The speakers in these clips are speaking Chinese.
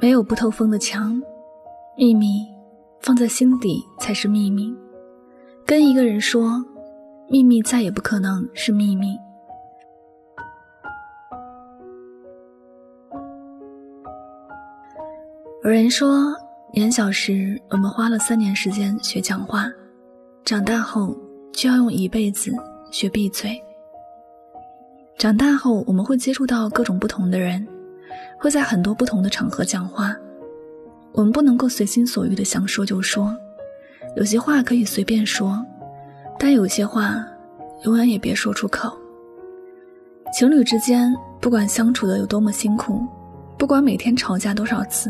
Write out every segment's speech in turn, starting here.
没有不透风的墙，秘密放在心底才是秘密。跟一个人说，秘密再也不可能是秘密。有人说，年小时我们花了三年时间学讲话，长大后就要用一辈子学闭嘴。长大后我们会接触到各种不同的人。会在很多不同的场合讲话，我们不能够随心所欲的想说就说，有些话可以随便说，但有些话永远也别说出口。情侣之间，不管相处的有多么辛苦，不管每天吵架多少次，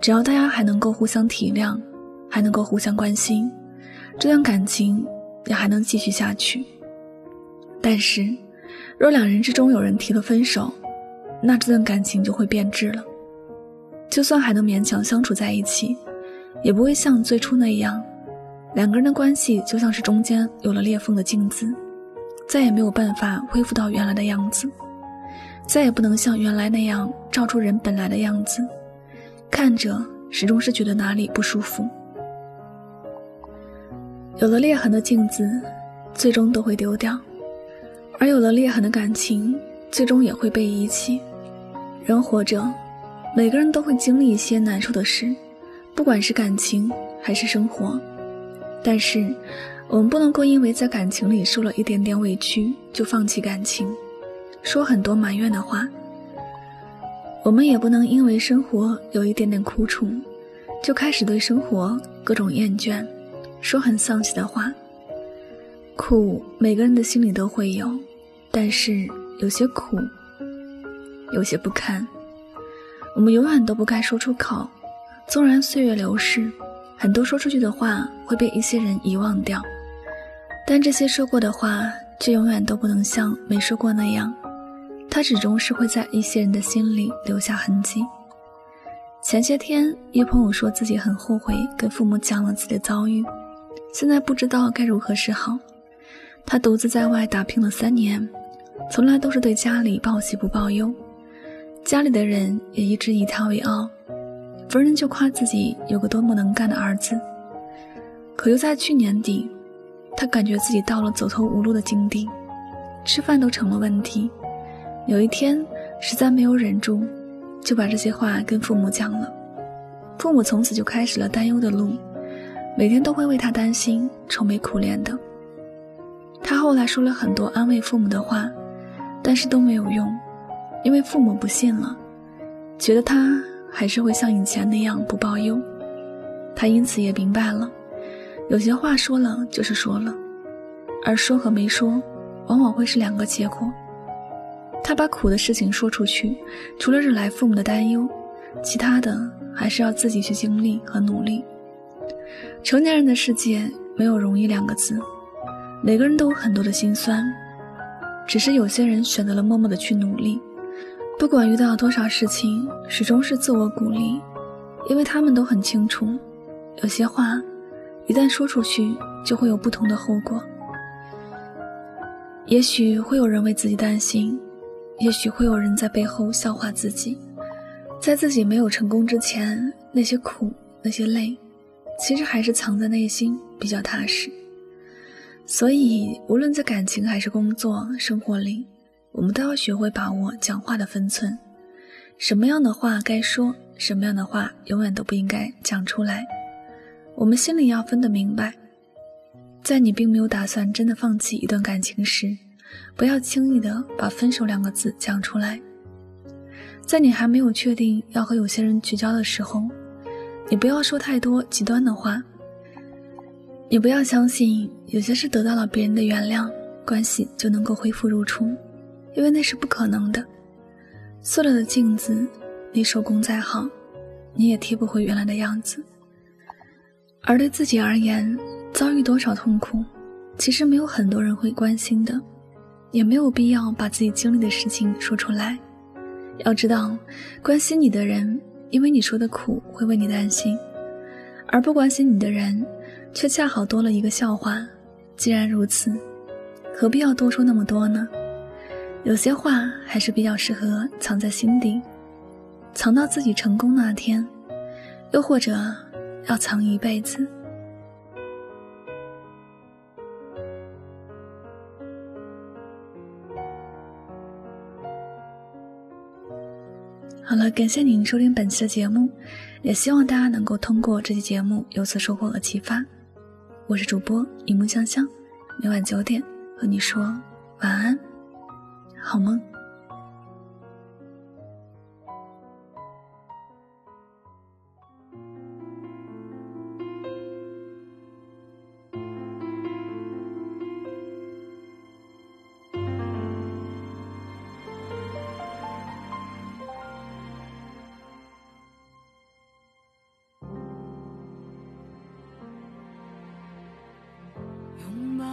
只要大家还能够互相体谅，还能够互相关心，这段感情也还能继续下去。但是，若两人之中有人提了分手，那这段感情就会变质了，就算还能勉强相处在一起，也不会像最初那样，两个人的关系就像是中间有了裂缝的镜子，再也没有办法恢复到原来的样子，再也不能像原来那样照出人本来的样子，看着始终是觉得哪里不舒服。有了裂痕的镜子，最终都会丢掉，而有了裂痕的感情。最终也会被遗弃。人活着，每个人都会经历一些难受的事，不管是感情还是生活。但是，我们不能够因为在感情里受了一点点委屈就放弃感情，说很多埋怨的话。我们也不能因为生活有一点点苦楚，就开始对生活各种厌倦，说很丧气的话。苦，每个人的心里都会有，但是。有些苦，有些不堪，我们永远都不该说出口。纵然岁月流逝，很多说出去的话会被一些人遗忘掉，但这些说过的话却永远都不能像没说过那样，它始终是会在一些人的心里留下痕迹。前些天，一朋友说自己很后悔跟父母讲了自己的遭遇，现在不知道该如何是好。他独自在外打拼了三年。从来都是对家里报喜不报忧，家里的人也一直以他为傲，逢人就夸自己有个多么能干的儿子。可又在去年底，他感觉自己到了走投无路的境地，吃饭都成了问题。有一天，实在没有忍住，就把这些话跟父母讲了。父母从此就开始了担忧的路，每天都会为他担心，愁眉苦脸的。他后来说了很多安慰父母的话。但是都没有用，因为父母不信了，觉得他还是会像以前那样不报忧。他因此也明白了，有些话说了就是说了，而说和没说，往往会是两个结果。他把苦的事情说出去，除了惹来父母的担忧，其他的还是要自己去经历和努力。成年人的世界没有容易两个字，每个人都有很多的心酸。只是有些人选择了默默的去努力，不管遇到多少事情，始终是自我鼓励，因为他们都很清楚，有些话一旦说出去，就会有不同的后果。也许会有人为自己担心，也许会有人在背后笑话自己，在自己没有成功之前，那些苦，那些累，其实还是藏在内心比较踏实。所以，无论在感情还是工作、生活里，我们都要学会把握讲话的分寸。什么样的话该说，什么样的话永远都不应该讲出来。我们心里要分得明白，在你并没有打算真的放弃一段感情时，不要轻易的把“分手”两个字讲出来。在你还没有确定要和有些人绝交的时候，你不要说太多极端的话。你不要相信有些事得到了别人的原谅，关系就能够恢复如初，因为那是不可能的。塑料的镜子，你手工再好，你也贴不回原来的样子。而对自己而言，遭遇多少痛苦，其实没有很多人会关心的，也没有必要把自己经历的事情说出来。要知道，关心你的人，因为你说的苦会为你担心，而不关心你的人。却恰好多了一个笑话。既然如此，何必要多说那么多呢？有些话还是比较适合藏在心底，藏到自己成功那天，又或者要藏一辈子。好了，感谢您收听本期的节目，也希望大家能够通过这期节目有所收获和启发。我是主播一木香香，每晚九点和你说晚安，好梦。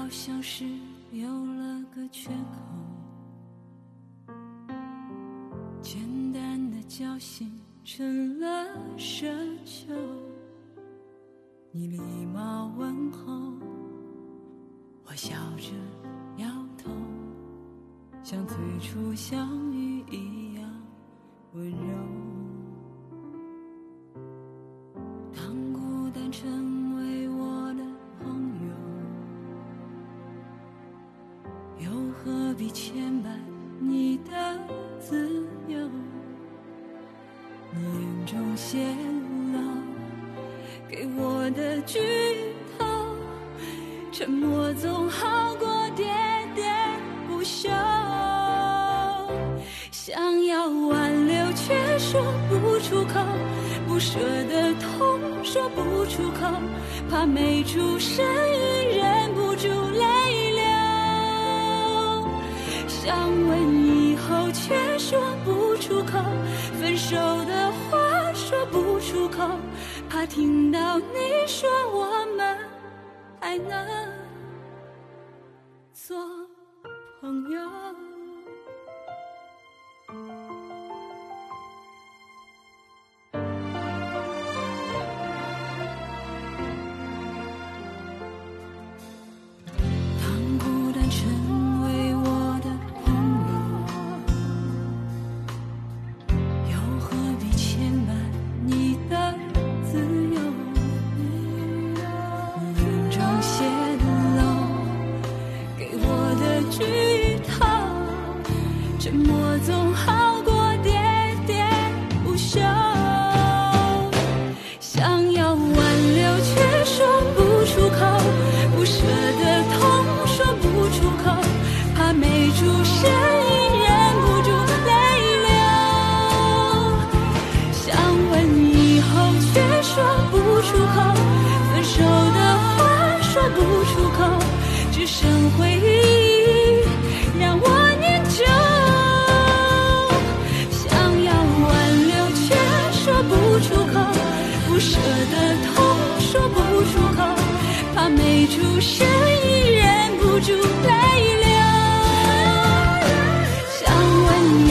好像是有了个缺口，简单的交心成了奢求。你礼貌问候，我笑着摇头，像最初相遇泄露给我的剧透，沉默总好过喋喋不休。想要挽留却说不出口，不舍的痛说不出口，怕没出声音忍不住泪。想问以后却说不出口，分手的话。说不出口，怕听到你说我们还能做朋友。出声音，忍不住泪流。想问你